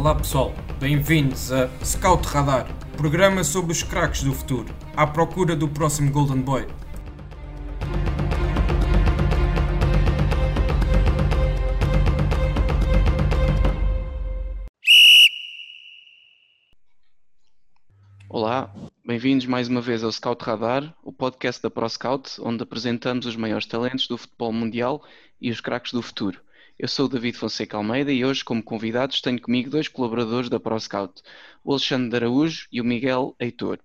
Olá pessoal, bem-vindos a Scout Radar, programa sobre os craques do futuro, à procura do próximo Golden Boy. Olá, bem-vindos mais uma vez ao Scout Radar, o podcast da ProScout, onde apresentamos os maiores talentos do futebol mundial e os craques do futuro. Eu sou o David Fonseca Almeida e hoje, como convidados, tenho comigo dois colaboradores da ProScout, o Alexandre Araújo e o Miguel Heitor.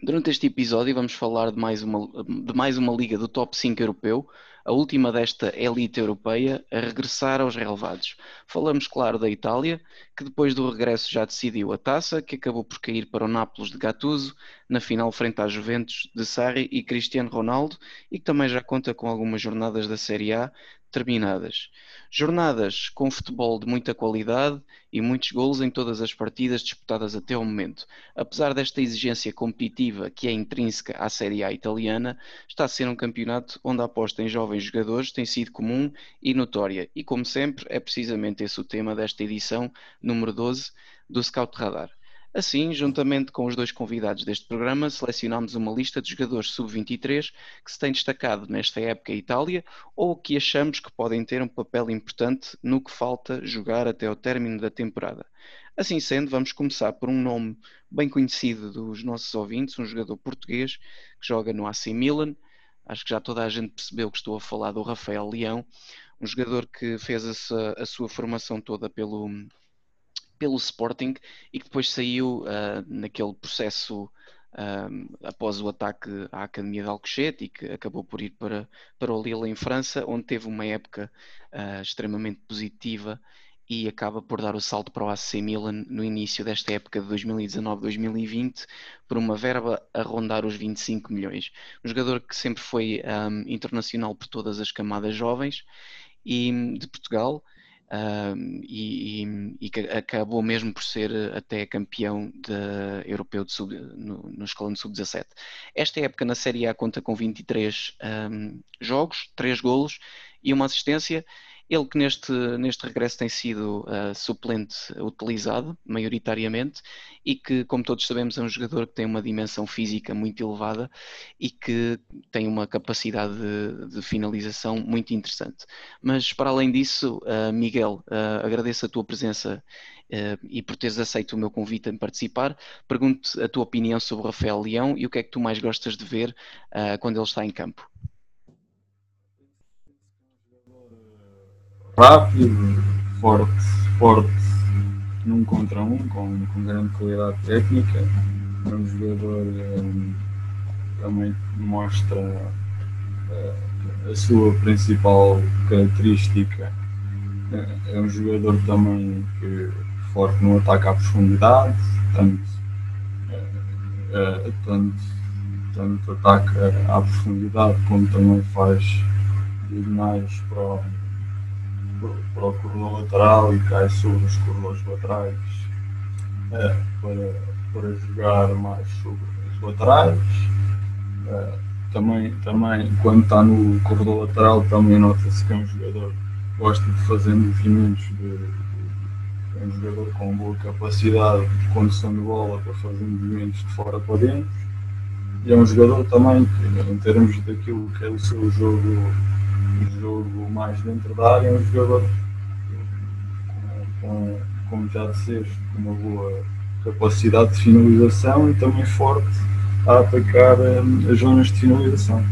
Durante este episódio vamos falar de mais uma, de mais uma liga do top 5 europeu, a última desta elite europeia a regressar aos relevados. Falamos, claro, da Itália, que depois do regresso já decidiu a taça, que acabou por cair para o Nápoles de Gattuso, na final frente à Juventus de Sarri e Cristiano Ronaldo, e que também já conta com algumas jornadas da Série A terminadas. Jornadas com futebol de muita qualidade e muitos golos em todas as partidas disputadas até o momento. Apesar desta exigência competitiva que é intrínseca à Série A italiana, está a ser um campeonato onde a aposta em jovens jogadores tem sido comum e notória. E como sempre, é precisamente esse o tema desta edição número 12 do Scout Radar. Assim, juntamente com os dois convidados deste programa, selecionámos uma lista de jogadores sub-23 que se têm destacado nesta época em Itália ou que achamos que podem ter um papel importante no que falta jogar até o término da temporada. Assim sendo, vamos começar por um nome bem conhecido dos nossos ouvintes, um jogador português que joga no AC Milan. Acho que já toda a gente percebeu que estou a falar do Rafael Leão, um jogador que fez a sua, a sua formação toda pelo, pelo Sporting e que depois saiu uh, naquele processo uh, após o ataque à Academia de Alcochete e que acabou por ir para, para o Lille em França, onde teve uma época uh, extremamente positiva e acaba por dar o salto para o AC Milan no início desta época de 2019-2020 por uma verba a rondar os 25 milhões. Um jogador que sempre foi um, internacional por todas as camadas jovens e de Portugal e, e, e, acabou mesmo por ser eh, até campeão de, europeu de sub, no, no escalão de sub-17. Esta época na Série A conta com 23 um, jogos, 3 golos e uma assistência ele que neste, neste regresso tem sido uh, suplente utilizado, maioritariamente, e que, como todos sabemos, é um jogador que tem uma dimensão física muito elevada e que tem uma capacidade de, de finalização muito interessante. Mas, para além disso, uh, Miguel, uh, agradeço a tua presença e por teres aceito o meu convite a participar. Pergunto a tua opinião sobre o Rafael Leão e o que é que tu mais gostas de ver quando ele está em campo. Rápido, forte, forte num contra um, com, com grande qualidade técnica. É um jogador um, também mostra uh, a sua principal característica. É, é um jogador também que forte no ataque à profundidade, tanto, uh, tanto, tanto ataque à profundidade como também faz diagonais para para o corredor lateral e cai sobre os corredores laterais é, para, para jogar mais sobre os laterais. É, também, também, quando está no corredor lateral, também nota-se que é um jogador que gosta de fazer movimentos, de, de, é um jogador com boa capacidade de condução de bola para fazer movimentos de fora para dentro. E é um jogador também que, em termos daquilo que é o seu jogo um jogo mais dentro da área, é um jogador com, com, como já disseste, com uma boa capacidade de finalização e também forte a atacar um, as zonas de finalização.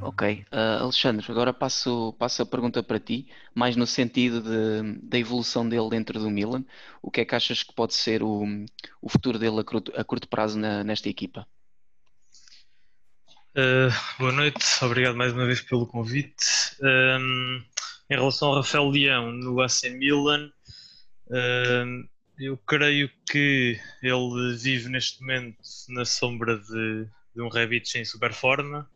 Ok, uh, Alexandre, agora passo, passo a pergunta para ti, mais no sentido de, da evolução dele dentro do Milan. O que é que achas que pode ser o, o futuro dele a curto, a curto prazo na, nesta equipa? Uh, boa noite, obrigado mais uma vez pelo convite. Um, em relação ao Rafael Leão no AC Milan, um, eu creio que ele vive neste momento na sombra de, de um Rebic em super forma,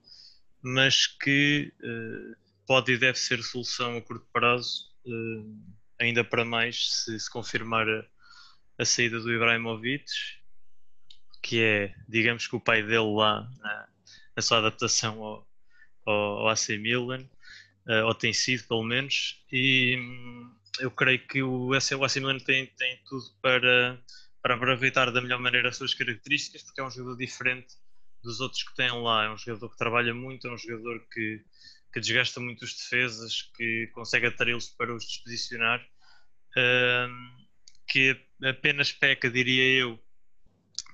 mas que uh, pode e deve ser solução a curto prazo, uh, ainda para mais se, se confirmar a, a, saída do Ibrahimovic, que é, digamos que o pai dele lá a sua adaptação ao, ao, AC Milan, uh, ou tem sido pelo menos, e, eu creio que o AC Milan tem, tem tudo para, para aproveitar da melhor maneira as suas características, porque é um jogador diferente dos outros que têm lá. É um jogador que trabalha muito, é um jogador que, que desgasta muito os defesas, que consegue atraí-los para os disposicionar, uh, que apenas peca, diria eu,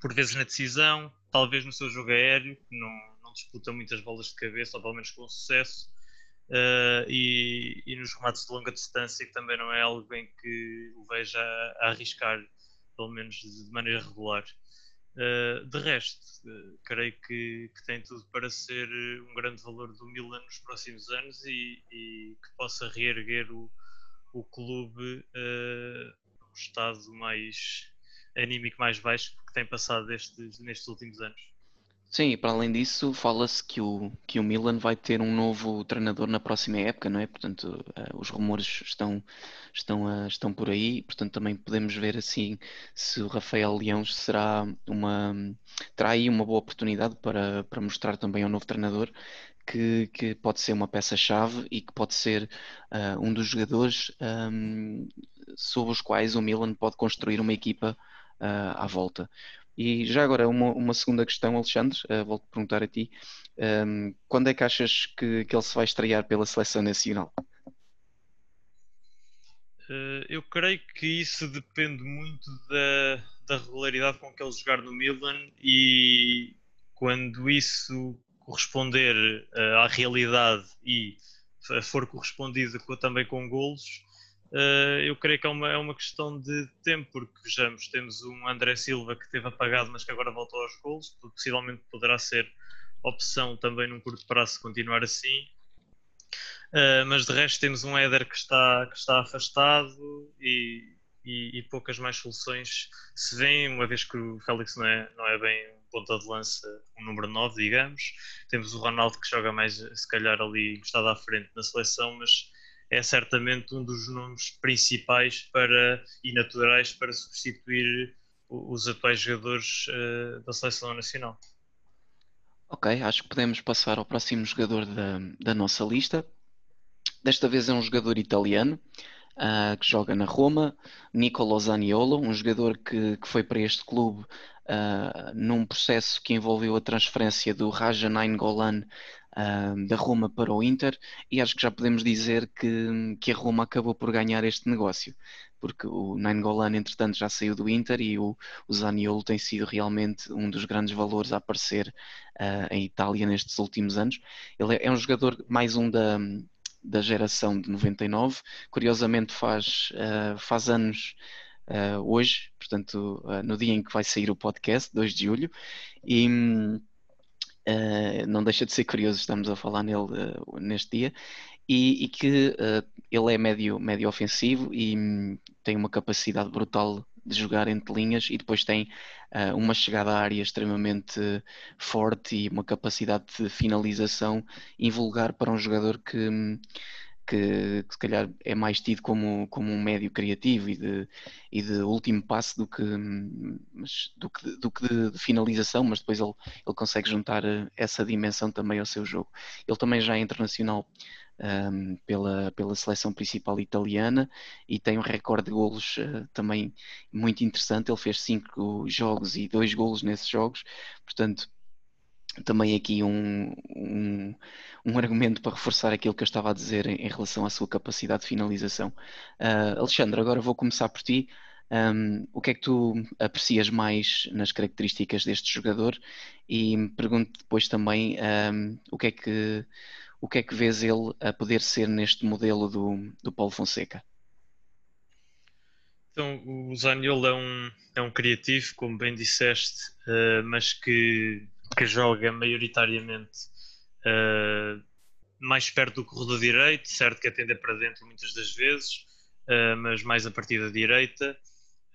por vezes na decisão, talvez no seu jogo aéreo, que não disputa muitas bolas de cabeça, ou pelo menos com sucesso. Uh, e, e, nos remates de longa distância, que também não é algo em que o veja a, arriscar, pelo menos de maneira regular. Uh, de resto, uh, creio que, que, tem tudo para ser um grande valor do Milan nos próximos anos e, e que possa reerguer o, o clube no estado mais anímico mais baixo que tem passado destes, nestes últimos anos. Sim, e para além disso, fala-se que o, que o Milan vai ter um novo treinador na próxima época, não é? Portanto, uh, os rumores estão, estão, uh, estão por aí, portanto, também podemos ver assim se o Rafael Leão será uma, terá aí uma boa oportunidade para, para mostrar também ao novo treinador que, que pode ser uma peça-chave e que pode ser uh, um dos jogadores um, sobre os quais o Milan pode construir uma equipa à volta. E já agora, uma, uma segunda questão, Alexandre, uh, volto a perguntar a ti. Um, ehm, quando é que achas que, que ele se vai estrear pela seleção nacional? Uh, eu creio que isso depende muito da, da regularidade com que ele jogar no Milan e quando isso corresponder uh, à realidade e for correspondido também com golos, eu creio que é uma, é uma questão de tempo, porque vejamos, temos um André Silva que teve apagado, mas que agora voltou aos gols, possivelmente poderá ser opção também num curto prazo continuar assim. Uh, mas de resto temos um Éder que está, que está afastado e, e, e, poucas mais soluções se vêem, uma vez que o Félix não é, não é bem um ponta de lança, um número 9, digamos. Temos o Ronaldo que joga mais, se calhar, ali encostado à frente na seleção, mas é certamente um dos nomes principais para, e naturais para substituir os atuais jogadores uh, da seleção nacional. Ok, acho que podemos passar ao próximo jogador da, da nossa lista. Desta vez é um jogador italiano uh, que joga na Roma, Nicolo Zaniolo, um jogador que, que foi para este clube uh, num processo que envolveu a transferência do Raja Nainggolan da Roma para o Inter e acho que já podemos dizer que, que a Roma acabou por ganhar este negócio porque o Nainggolan entretanto já saiu do Inter e o, o Zaniolo tem sido realmente um dos grandes valores a aparecer uh, em Itália nestes últimos anos. Ele é, é um jogador mais um da, da geração de 99, curiosamente faz, uh, faz anos uh, hoje, portanto, uh, no dia em que vai sair o podcast, 2 de julho, e uh, não deixa de ser curioso, estamos a falar nele neste dia, e, e que ele é médio, médio ofensivo e um, tem uma capacidade brutal de jogar entre linhas e depois tem uh, uma chegada à área extremamente forte e uma capacidade de finalização invulgar para um jogador que, hum, que, que, se calhar é mais tido como, como um médio criativo e de, e de último passo do que, mas, do que, do que de, de, finalização, mas depois ele, ele consegue juntar eh, essa dimensão também ao seu jogo. Ele também já é internacional um, pela, pela seleção principal italiana e tem um recorde de golos uh, também muito interessante. Ele fez cinco jogos e dois golos nesses jogos, portanto também aqui um, um, um, argumento para reforçar aquilo que eu estava a dizer em, em relação à sua capacidade de finalização. Uh, Alexandre, agora vou começar por ti. Um, o que é que tu aprecias mais nas características deste jogador? E pergunto depois também o, que é que, o que é que vês ele a poder ser neste modelo do, do Paulo Fonseca? Então, o Zaniolo é um, é um criativo, como bem disseste, uh, mas que que joga maioritariamente uh, mais perto do corredor direito, certo que atende para dentro muitas das vezes, uh, mas mais a partir da direita.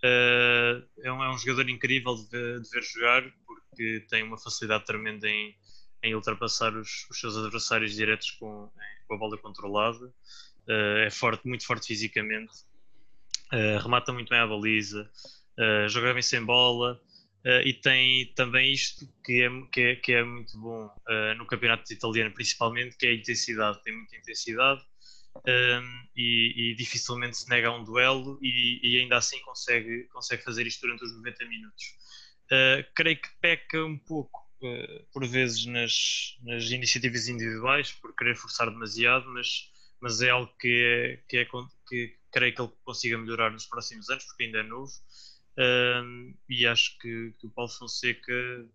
Uh, é, um, é, um, jogador incrível de ver, de ver, jogar porque tem uma facilidade tremenda em, em ultrapassar os, os, seus adversários diretos com, com a bola controlada. é forte, muito forte fisicamente, remata muito bem a baliza, joga bem sem bola. Uh, e tem também isto que é, que é, que é muito bom uh, no campeonato italiano, principalmente, que é a intensidade. Tem muita intensidade um, e, e, dificilmente se nega a um duelo e, e, ainda assim consegue, consegue fazer isto durante os 90 minutos. Uh, creio que peca um pouco, por vezes, nas, nas, iniciativas individuais, por querer forçar demasiado, mas, mas é algo que, é, que, é, que creio que ele consiga melhorar nos próximos anos, porque ainda é novo. Um, e acho que, que, o Paulo Fonseca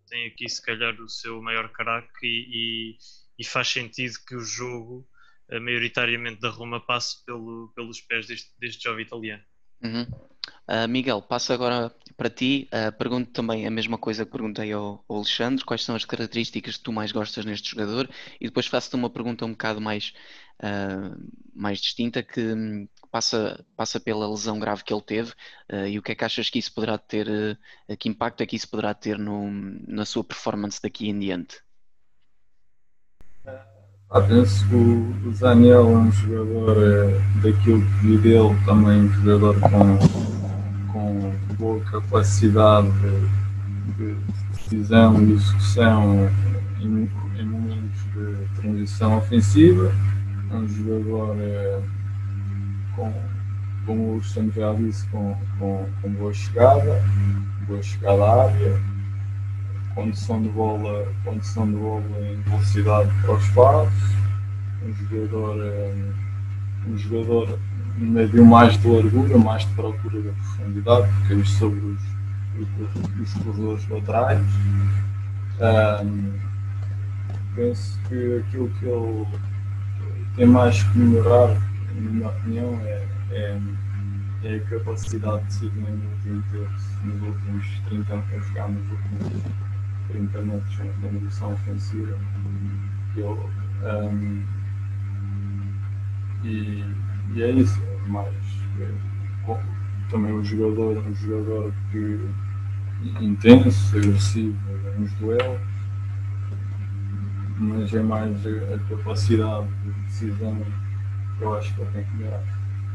tem aqui, se calhar, o seu maior craque e, e faz sentido que o jogo maioritariamente da Roma passe pelo, pelos pés deste, deste jovem italiano. Uhum. Uh, Miguel, passo agora para ti. Uh, pergunto também a mesma coisa que perguntei ao, ao, Alexandre: quais são as características que tu mais gostas neste jogador? E depois faço-te uma pergunta um bocado mais, uh, mais distinta que passa, passa pela lesão grave que ele teve e o que é que achas que isso poderá ter, que impacto é que isso poderá ter no, na sua performance daqui em diante? Ah, penso que o, Daniel é um jogador é, daquilo que vi dele, também um jogador com, com boa capacidade de, de decisão e execução em, em, momentos de transição ofensiva. É um jogador é, com, como o disse, com, com, com boa chegada, boa chegada à área condição de bola, condição de bola em velocidade para os passos, um jogador, eh, um jogador meio mais de largura, mais de procura da profundidade, porque é sobre os, os, os corredores laterais. Um, penso que aquilo que ele tem mais que melhorar, na minha opinião, é, é, é a capacidade de discernimento nos últimos 30 anos a jogar nos últimos 30 metros na direção ofensiva. Eu, um, e, e, é isso, é mais é, também um jogador, um jogador que intenso, agressivo nos duelos, mas é mais a, capacidade de decisão eu acho que ele tem que melhorar.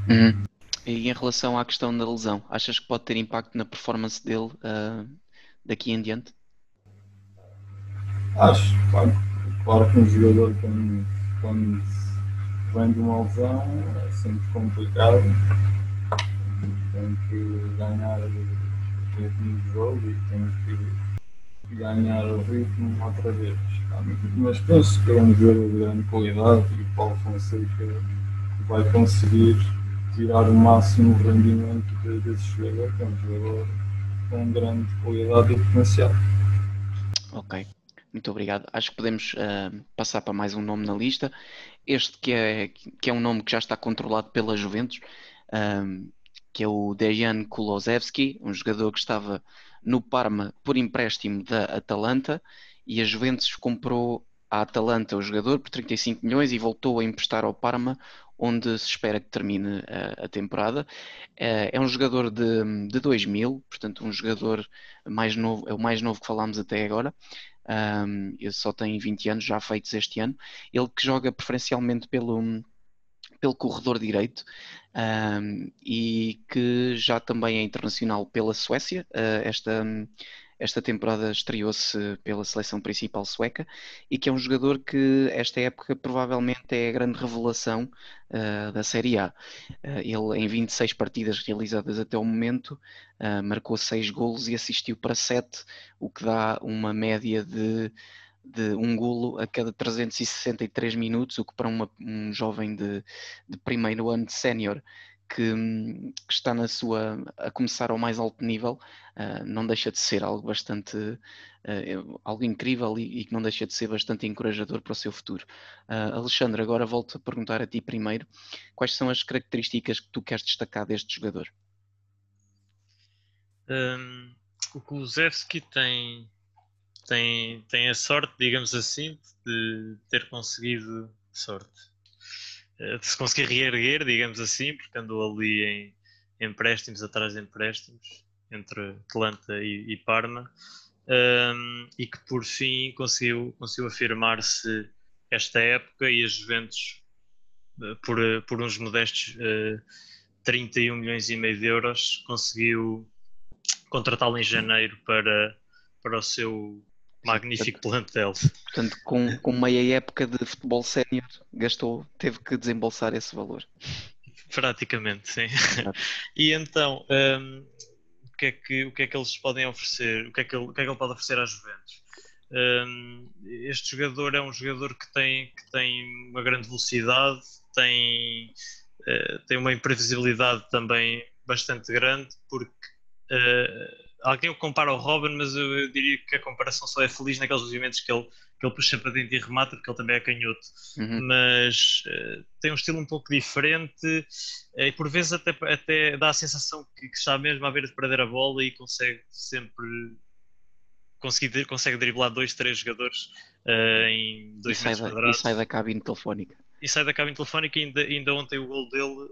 Uhum. E em relação à questão da lesão, achas que pode ter impacto na performance dele uh, daqui em diante? Acho, claro, claro que um jogador quando, quando vem de uma lesão é sempre complicado. Tem que ganhar o ritmo do jogo e tem que ganhar o ritmo outra vez. Mas penso que é um jogador de grande qualidade e o Paulo Fonseca vai conseguir tirar o máximo rendimento desse jogador, que é um jogador com grande qualidade e potencial. Ok. Muito obrigado. Acho que podemos uh, passar para mais um nome na lista. Este que é, que é um nome que já está controlado pela Juventus, um, que é o Dejan Kulosevski, um jogador que estava no Parma por empréstimo da Atalanta e a Juventus comprou a Atalanta o jogador por 35 milhões e voltou a emprestar ao Parma, onde se espera que termine a, a temporada. É, é um jogador de, de 2000, portanto um jogador mais novo, é o mais novo que falámos até agora, um, ele só tem 20 anos já feitos este ano. Ele que joga preferencialmente pelo, pelo corredor direito um, e que já também é internacional pela Suécia. Uh, esta, esta temporada estreou-se pela seleção principal sueca e que é um jogador que esta época provavelmente é a grande revelação uh, da Série A. Uh, ele em 26 partidas realizadas até o momento uh, marcou 6 golos e assistiu para 7, o que dá uma média de de um golo a cada 363 minutos, o que para uma, um jovem de, de primeiro ano de sénior que, que, está na sua a começar ao mais alto nível uh, não deixa de ser algo bastante uh, algo incrível e, e, que não deixa de ser bastante encorajador para o seu futuro. Uh, Alexandre, agora volto a perguntar a ti primeiro quais são as características que tu queres destacar deste jogador? Um, o Kulusevski tem, tem, tem a sorte, digamos assim, de ter conseguido sorte de se conseguir reerguer, digamos assim, porque andou ali em empréstimos atrás de empréstimos entre Atlanta e, e Parma um, e que por fim conseguiu, conseguiu afirmar-se esta época e as Juventus eh, por, por uns modestos uh, 31 milhões e meio de euros conseguiu contratá-lo em janeiro para, para o seu magnífico plantel. Portanto, com, com meia época de futebol sénior, gastou, teve que desembolsar esse valor. Praticamente, sim. e então, um, o, que é que, o que é que eles podem oferecer? O que é que ele, o que é que ele pode oferecer às Juventus? Um, este jogador é um jogador que tem, que tem uma grande velocidade, tem, uh, tem uma imprevisibilidade também bastante grande, porque uh, alguém o compara ao Robin, mas eu, eu, diria que a comparação só é feliz naqueles movimentos que ele, que ele puxa para dentro e remata, porque ele também é canhoto. Uhum. Mas uh, tem um estilo um pouco diferente uh, e por vezes até, até dá a sensação que, que está mesmo à beira de perder a bola e consegue sempre conseguir, consegue driblar dois, três jogadores uh, em dois e metros da, quadrados. E sai da cabine telefónica. E sai da cabine telefónica e ainda, ainda ontem o gol dele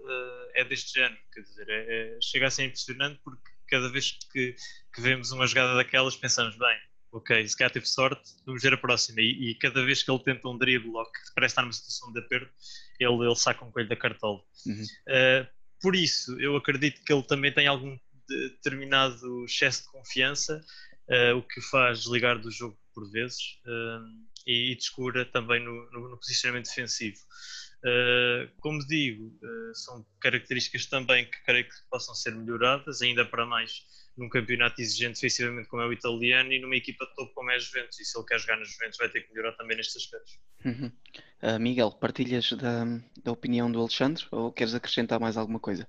é deste género. Quer dizer, é, é, chega a ser impressionante porque cada vez que, que vemos uma jogada daquelas pensamos, bem, ok, se calhar teve sorte, vamos ver a próxima. E, e, cada vez que ele tenta um drible ou que parece estar numa situação de aperto, ele, ele saca um coelho da cartola. Uhum. Uh, por isso, eu acredito que ele também tem algum determinado excesso de confiança, uh, o que faz desligar do jogo por vezes uh, e, e descura também no, no, no posicionamento defensivo. Uh, como digo, uh, são características também que creio que possam ser melhoradas, ainda para mais num campeonato exigente defensivamente como é o italiano e numa equipa de topo como é a Juventus. E se ele quer jogar na Juventus, vai ter que melhorar também nestes aspectos. Uhum. Uh, Miguel, partilhas da, da opinião do Alexandre ou queres acrescentar mais alguma coisa?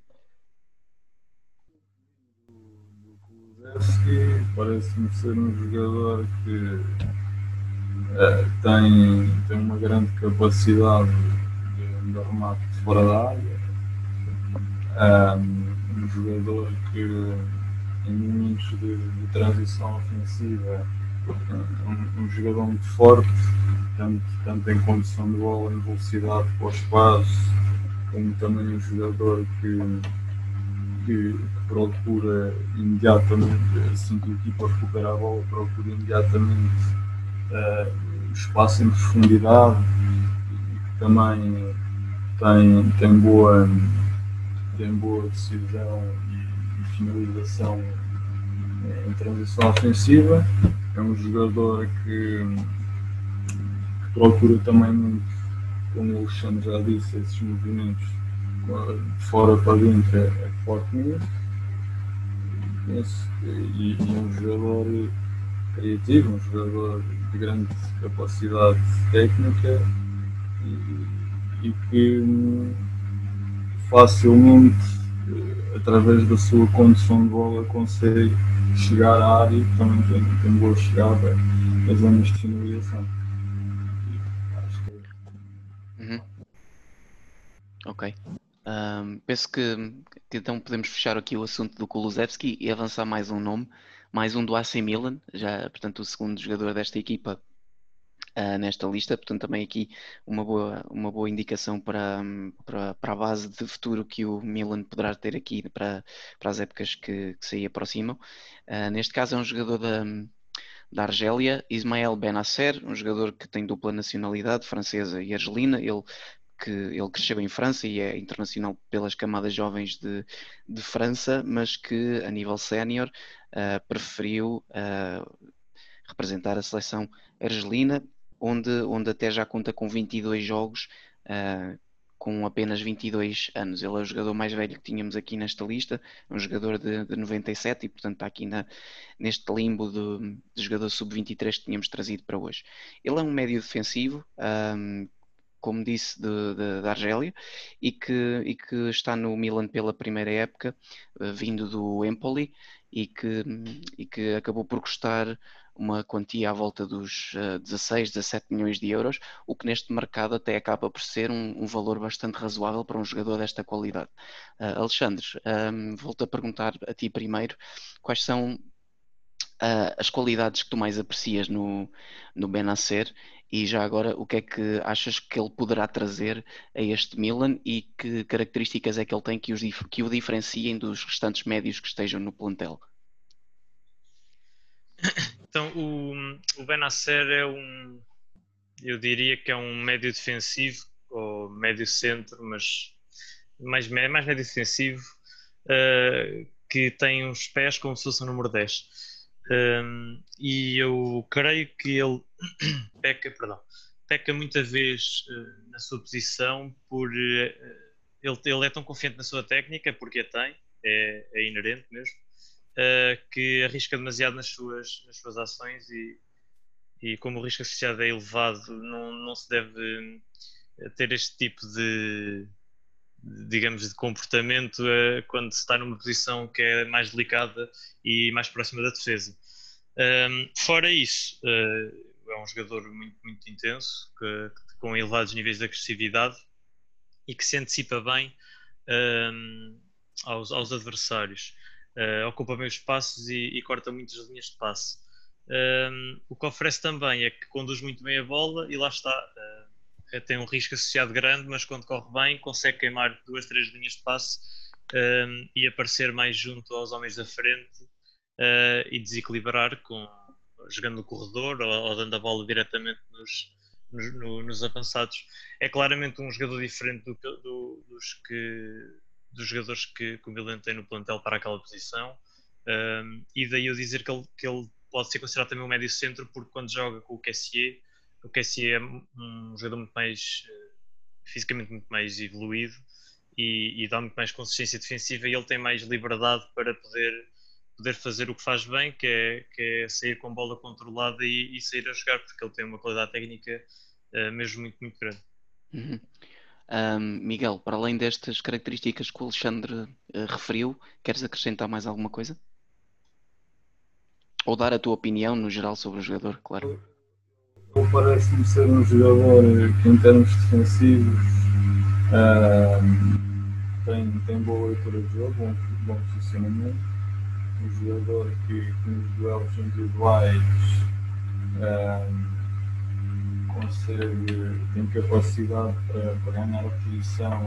Parece-me ser um jogador que tem, tem uma grande capacidade de fora da área. Um, um jogador que em momentos de, de transição ofensiva um, um, jogador muito forte, tanto, tanto em condição de bola, em velocidade para o espaço, como também um jogador que, que, que procura imediatamente, assim que a equipa recupera a bola, procura imediatamente uh, espaço em profundidade e que também tem, tem, boa, tem boa decisão e, e finalização em transição ofensiva. É um jogador que, que procura também muito, como o Alexandre já disse, esses movimentos de fora para dentro é, é forte mesmo. E, e é um jogador criativo, um jogador de grande capacidade técnica e, e que hum, facilmente, eh, através da sua condição de bola, consegue chegar à área e também tem, tem boa chegada às zonas de finalização. É. Uhum. Ok. Um, penso que, que, então podemos fechar aqui o assunto do Kulusevski e avançar mais um nome, mais um do AC Milan, já portanto o segundo jogador desta equipa uh, nesta lista, portanto também aqui uma boa, uma boa indicação para, para, para a base de futuro que o Milan poderá ter aqui para, para as épocas que, que se aí aproximam. Uh, neste caso é um jogador da, da Argélia, Ismael Benasser, um jogador que tem dupla nacionalidade, francesa e argelina. Ele que ele cresceu em França e é internacional pelas camadas jovens de, de França, mas que a nível sénior uh, preferiu uh, representar a seleção argelina onde, onde até já conta com 22 jogos, uh, com apenas 22 anos. Ele é o jogador mais velho que tínhamos aqui nesta lista, é um jogador de, de 97 e, portanto, está aqui na, neste limbo de, de jogador sub-23 que tínhamos trazido para hoje. Ele é um médio defensivo. Um, como disse, da Argélia e que, e que está no Milan pela primeira época, uh, vindo do Empoli e que, e que acabou por custar uma quantia à volta dos uh, 16, 17 milhões de euros, o que neste mercado até acaba por ser um, um valor bastante razoável para um jogador desta qualidade. Uh, Alexandre, um, volto a perguntar a ti primeiro, quais são uh, as qualidades que tu mais aprecias no, no Benacer e já agora o que é que achas que ele poderá trazer a este Milan e que características é que ele tem que, os, que o diferenciem dos restantes médios que estejam no plantel? Então, o, o Benacer é um, eu diria que é um médio defensivo, ou médio centro, mas mais, mais médio defensivo, uh, que tem uns pés como se fosse número 10. Um, e eu creio que ele peca, perdão, peca muita vez uh, na sua posição por uh, ele, ele é tão confiante na sua técnica, porque a tem, é, é inerente mesmo, uh, que arrisca demasiado nas suas, nas suas ações e, e como o risco associado é elevado, não, não se deve ter este tipo de, digamos, de comportamento uh, quando se está numa posição que é mais delicada e mais próxima da defesa. Um, fora isso, uh, é um jogador muito, muito intenso, que, com elevados níveis de agressividade e que se antecipa bem um, aos, aos, adversários. Uh, ocupa bem os espaços e, e, corta muitas linhas de passe. Um, o que oferece também é que conduz muito bem a bola e lá está tem um risco associado grande, mas quando corre bem consegue queimar duas, três linhas de passe um, e aparecer mais junto aos homens da frente uh, e desequilibrar com, jogando no corredor ou, ou dando a bola diretamente nos, nos, no, nos, avançados. É claramente um jogador diferente do, do, dos, que, dos jogadores que, que o Milan tem no plantel para aquela posição. Um, e daí eu dizer que ele, que ele pode ser considerado também um médio centro, porque quando joga com o Kessier o Cassie é um jogador muito mais eh, fisicamente muito mais evoluído e, e, dá muito mais consistência defensiva e ele tem mais liberdade para poder poder fazer o que faz bem, que é, que é sair com bola controlada e, e, sair a jogar, porque ele tem uma qualidade técnica uh, mesmo muito, muito grande. Uhum. Um, Miguel, para além destas características que o Alexandre uh, referiu, queres acrescentar mais alguma coisa? Ou dar a tua opinião no geral sobre o jogador, claro parece-me ser um jogador que, em termos defensivos, uh, tem, tem boa leitura de jogo, bom, bom posicionamento. Um jogador que, que nos duelos individuais uh, consegue, tem capacidade para, para ganhar a posição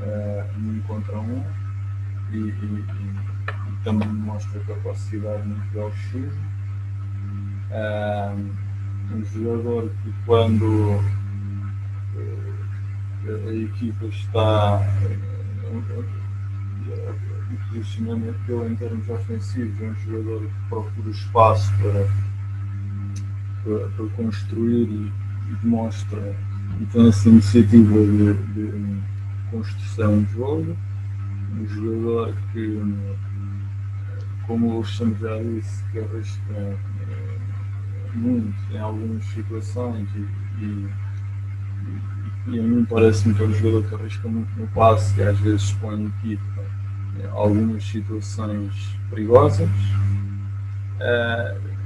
uh, um contra um e, e, e, e também mostra capacidade no duelo físico. Uh, um jogador que quando eh, a equipa está eh, o posicionamento dele em termos ofensivos é um jogador que procura espaço para, para, para construir e, demonstra e tem essa iniciativa de, de construção de jogo. Um jogador que como o Alexandre já disse que arrisca muito em algumas situações e, e, e a mim parece-me que é um jogador que arrisca muito no passe e às vezes põe equipa em algumas situações perigosas. Uh,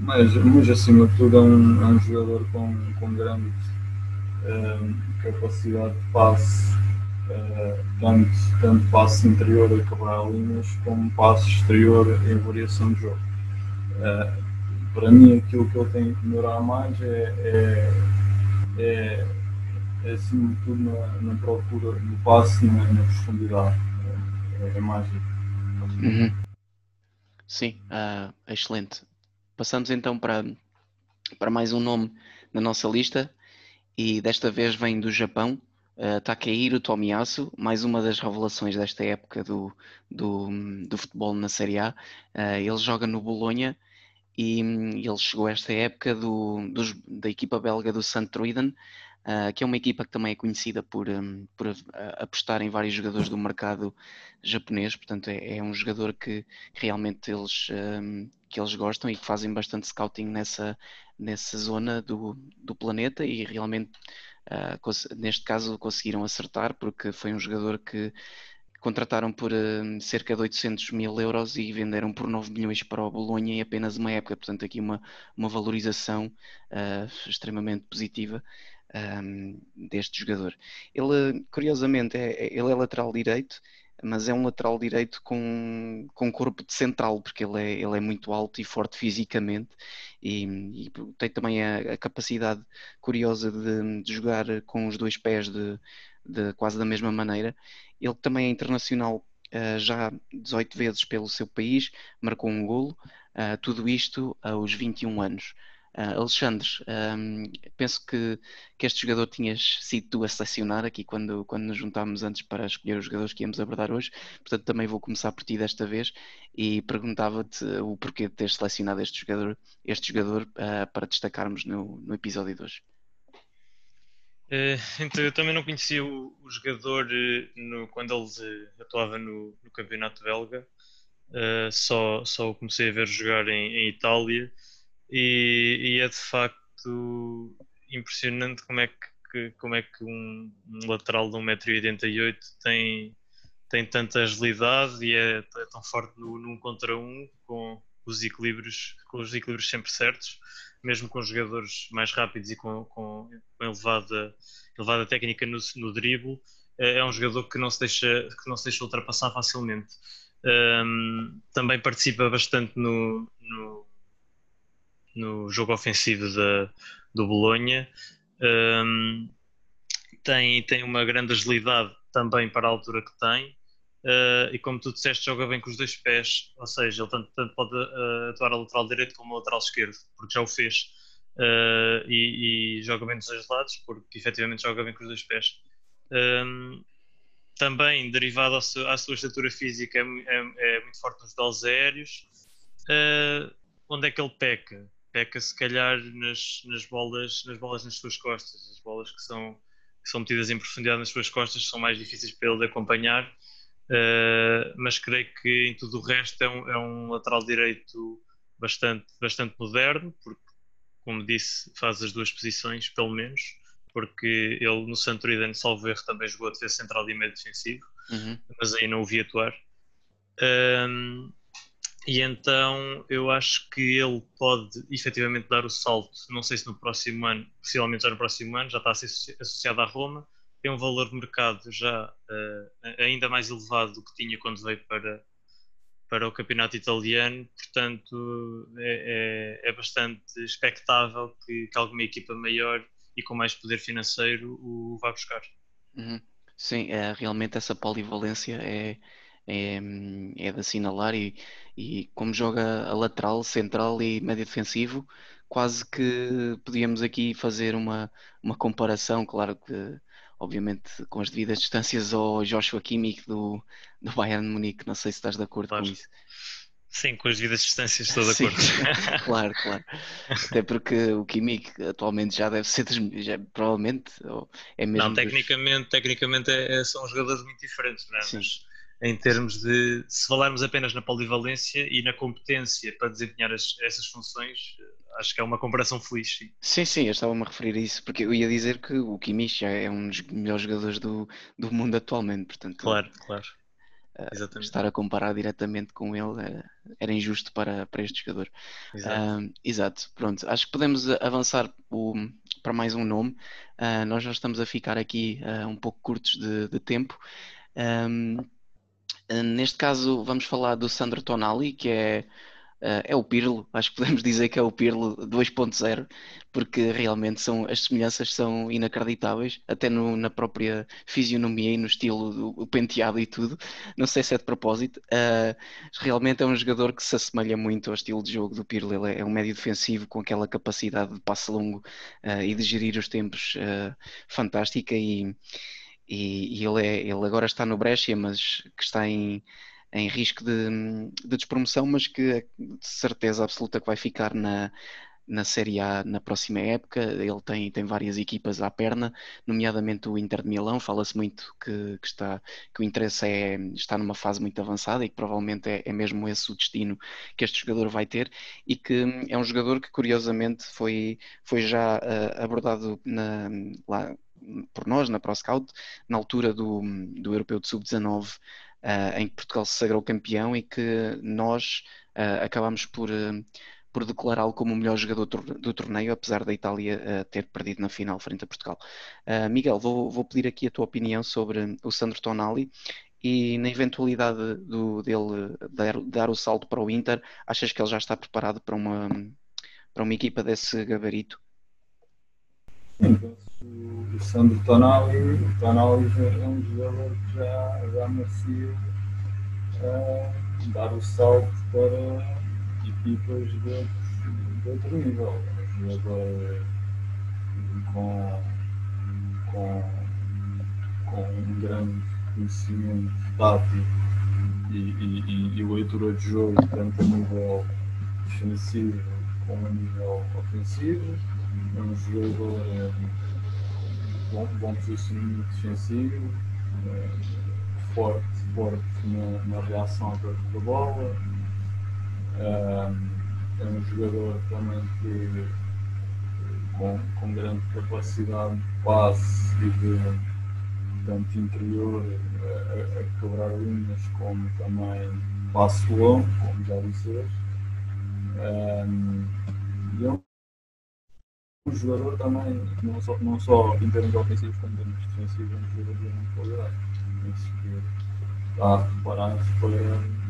mas, mas acima de tudo é um, é um jogador com, com grande uh, capacidade de passe, uh, tanto, tanto passe interior a quebrar linhas como passe exterior em variação de jogo. Para mim aquilo que ele tem que melhorar mais é, é, é, é acima de tudo na, na procura, no passe na, na profundidade. É, é mais uhum. Sim, uh, excelente. Passamos então para, para mais um nome na nossa lista e desta vez vem do Japão, uh, Takehiro Tomiyasu, mais uma das revelações desta época do, do, do futebol na Série A. Uh, ele joga no Bolonha e hum, ele chegou a esta época do, dos, da equipa belga do St. Truiden, uh, que é uma equipa que também é conhecida por, um, por apostar em vários jogadores do mercado japonês, portanto é, é um jogador que realmente eles, um, que eles gostam e que fazem bastante scouting nessa, nessa zona do, do planeta e realmente uh, neste caso conseguiram acertar porque foi um jogador que contrataram por uh, cerca de 800 mil euros e venderam por 9 milhões para o Bolonha em apenas uma época. Portanto, aqui uma, uma valorização uh, extremamente positiva um, deste jogador. Ele, curiosamente, é, é, ele é lateral direito, mas é um lateral direito com, com corpo de central, porque ele é, ele é muito alto e forte fisicamente e, e tem também a, a capacidade curiosa de, de, jogar com os dois pés de, de quase da mesma maneira ele também é internacional uh, já 18 vezes pelo seu país, marcou um golo, uh, tudo isto aos 21 anos. Uh, Alexandre, um, penso que, que este jogador tinhas sido tu a selecionar aqui quando, quando nos juntámos antes para escolher os jogadores que íamos abordar hoje, portanto também vou começar por ti desta vez e perguntava-te o porquê de teres selecionado este jogador, este jogador uh, para destacarmos no, no episódio de hoje. Uh, então, eu também não conhecia o, o jogador no, quando ele atuava no, no campeonato belga, só, só o comecei a ver jogar em, em Itália e, e, é de facto impressionante como é que, como é que um, um lateral de 1,88m tem, tem tanta agilidade e é, é tão forte no, num contra um com os equilíbrios, com os equilíbrios sempre certos, mesmo com jogadores mais rápidos e com, com, com elevada, elevada técnica no, no drible, é, é um jogador que não se deixa, que não se deixa ultrapassar facilmente. Um, também participa bastante no, no no jogo ofensivo da, do Bolonha. Um, tem, tem uma grande agilidade também para a altura que tem. Uh, e como tu disseste, joga bem com os dois pés, ou seja, ele tanto, tanto pode uh, atuar a lateral direito como a lateral esquerdo, porque já o fez. Uh, e, e, joga bem dos dois lados, porque efetivamente joga bem com os dois pés. Um, também, derivado à sua, à sua estatura física, é, é, é, muito forte nos duelos aéreos. onde é que ele peca? Peca se calhar nas, nas, bolas, nas bolas nas suas costas, as bolas que são, que são metidas em profundidade nas suas costas são mais difíceis para ele de acompanhar, uh, mas creio que em tudo o resto é um, é um lateral direito bastante, bastante moderno, porque, como disse, faz as duas posições, pelo menos, porque ele no Santoridane, salvo erro, também jogou a defesa central e meio defensivo, uhum. mas aí não o vi atuar. Um, e então eu acho que ele pode efetivamente dar o salto, não sei se no próximo ano, possivelmente já no próximo ano, já está a ser associado à Roma, tem um valor de mercado já uh, ainda mais elevado do que tinha quando veio para, para o campeonato italiano, portanto é, é, é bastante expectável que, que, alguma equipa maior e com mais poder financeiro o vá buscar. Uhum. Sim, é, realmente essa polivalência é, é, é de assinalar e, e como joga a lateral, central e médio defensivo, quase que podíamos aqui fazer uma, uma comparação, claro que obviamente com as devidas distâncias ao Joshua Kimmich do, do Bayern Munique, não sei se estás de acordo claro. com isso. Sim, com as devidas distâncias estou de Sim, acordo. claro, claro. Até porque o Kimmich atualmente já deve ser, dos, já, provavelmente, é mesmo... Não, tecnicamente, dos... tecnicamente é, são jogadores muito diferentes, não é? Sim. Mas em termos de, se falarmos apenas na polivalência e na competência para desempenhar as, essas funções, acho que é uma comparação feliz. Sim, sim, sim eu estava-me a referir a isso, porque eu ia dizer que o Kimmich é um dos melhores jogadores do, do mundo atualmente, portanto... Claro, claro. Uh, estar a comparar diretamente com ele era, era injusto para, para este jogador. Exato. Uh, exato. pronto. Acho que podemos avançar o, para mais um nome. Uh, nós já estamos a ficar aqui um pouco curtos de, de tempo. Um, eh, neste caso, vamos falar do Sandro Tonali, que é, eh, é o Pirlo, acho que podemos dizer que é o Pirlo 2.0, porque realmente são, as semelhanças são inacreditáveis, até no, na própria fisionomia e no estilo do penteado e tudo. Não sei se é de propósito. Uh, realmente é um jogador que se assemelha muito ao estilo de jogo do Pirlo. Ele é um médio defensivo com aquela capacidade de passe longo uh, e de gerir os tempos uh, fantástica e e, e ele, é, ele agora está no Brescia, mas que está em, em risco de, de despromoção, mas que de certeza absoluta que vai ficar na, na Série A na próxima época. Ele tem, tem várias equipas à perna, nomeadamente o Inter de Milão. Fala-se muito que, que, está, que o interesse é está numa fase muito avançada e que provavelmente é, é, mesmo esse o destino que este jogador vai ter e que é um jogador que curiosamente foi, foi já uh, abordado na, lá, por nós na ProScout, na altura do, do Europeu de Sub-19, uh, em que Portugal se sagrou campeão e que nós uh, acabámos por, uh, por declará-lo como o melhor jogador do torneio, apesar da Itália ter perdido na final frente a Portugal. Miguel, vou, vou, pedir aqui a tua opinião sobre o Sandro Tonali e na eventualidade do, dele dar, dar o salto para o Inter, achas que ele já está preparado para uma, para uma equipa desse gabarito? Sim, o Sandro Tonali, o Tonali é um jogador que já, já merecia uh, dar o salto para equipas de de outro nível. jogador com, com, com um grande conhecimento tático e, e, e, e leitura de jogo, tanto a nível defensivo como a nível ofensivo. É um jogador é, bom, bom posicionamento defensivo, é, forte, forte na, na reação da bola. É, um jogador também que com, com grande capacidade de passe e de tanto interior a, a quebrar linhas como também passe longo, como já disseste. Um, e é um jogador também, não só, não só em termos ofensivos, como em termos defensivos, é um jogador de muita qualidade. Isso que está preparado para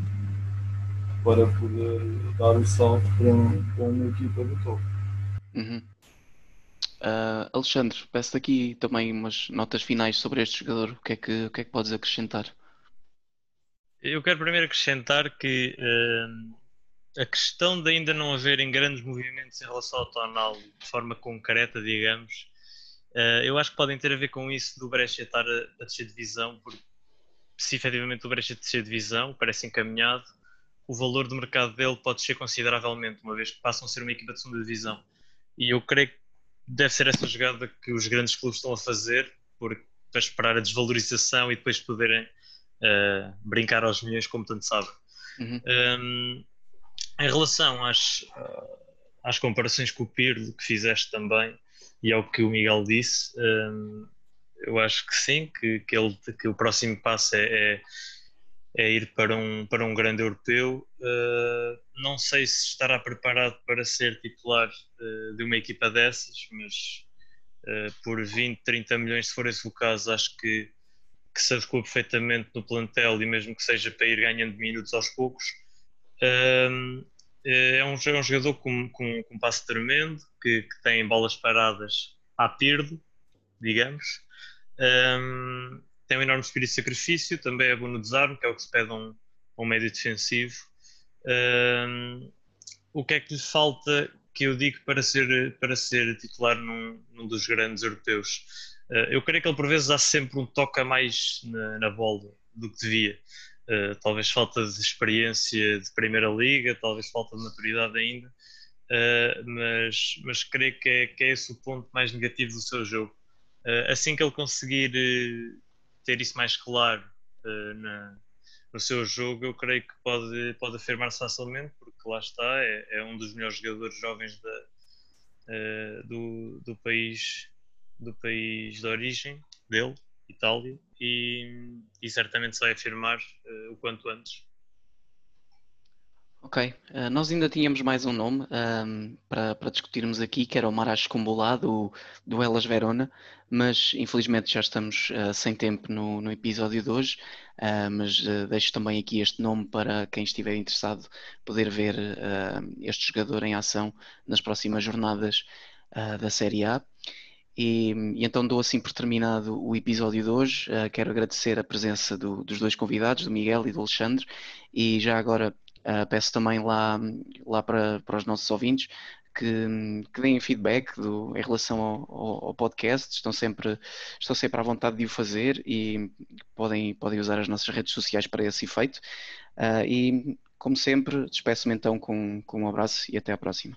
para poder dar o salto para, para uma equipa do topo. Uhum. Uh, Alexandre, peço aqui também umas notas finais sobre este jogador. O que é que, o que, é que podes acrescentar? Eu quero primeiro acrescentar que uh, a questão de ainda não haverem grandes movimentos em relação ao Tonal de forma concreta, digamos, uh, eu acho que podem ter a ver com isso do Brecha estar a, a descer divisão, porque se efetivamente o Brecha descer divisão, parece encaminhado, o valor do mercado dele pode ser consideravelmente, uma vez que passam a ser uma equipa de segunda divisão. E eu creio que deve ser essa jogada que os grandes clubes estão a fazer, porque, para esperar a desvalorização e depois poderem uh, brincar aos milhões, como tanto sabem. Uhum. Um, em relação às, às comparações com o Pirlo que fizeste também, e ao que o Miguel disse, um, eu acho que sim, que, que, ele, que o próximo passo é, é é ir para um, para um grande europeu. Uh, não sei se estará preparado para ser titular uh, de uma equipa dessas, mas uh, por 20, 30 milhões, se for esse o caso, acho que, que se adequa perfeitamente no plantel e mesmo que seja para ir ganhando minutos aos poucos. É, um, é um jogador com, com, com um passo tremendo, que, que tem bolas paradas à pirdo, digamos. Um, tem um enorme espírito de sacrifício, também é bom no desarme, que é o que se pede a um, um médio defensivo. O que é que lhe falta que eu digo para ser, para ser titular num, num dos grandes europeus? Uh, eu creio que ele por vezes dá sempre um toque a mais na, na bola do que devia. Uh, talvez falta de experiência de Primeira Liga, talvez falta de maturidade ainda, uh, mas, mas creio que é, que é esse o ponto mais negativo do seu jogo. assim que ele conseguir ter isso mais claro uh, na, no seu jogo, eu creio que pode, pode afirmar-se facilmente, porque lá está, é, é, um dos melhores jogadores jovens da, uh, do, do, país, do país de origem dele, Itália, e, e certamente se vai afirmar uh, o quanto antes. Ok, uh, nós ainda tínhamos mais um nome um, ehm, para, para discutirmos aqui, que era o Marash Kumbolá, do, do Elas Verona, mas infelizmente já estamos uh, sem tempo no, no episódio de hoje, mas deixo também aqui este nome para quem estiver interessado poder ver este jogador em ação nas próximas jornadas da Série A. E, e, então dou assim por terminado o episódio de hoje. quero agradecer a presença do, dos dois convidados, do Miguel e do Alexandre, e já agora Uh, peço também lá, lá para, para os nossos ouvintes que, que deem feedback do, em relação ao, ao, podcast, estão sempre, estão sempre à vontade de o fazer e podem, podem usar as nossas redes sociais para esse efeito. Uh, e, como sempre, despeço-me então com, com um abraço e até à próxima.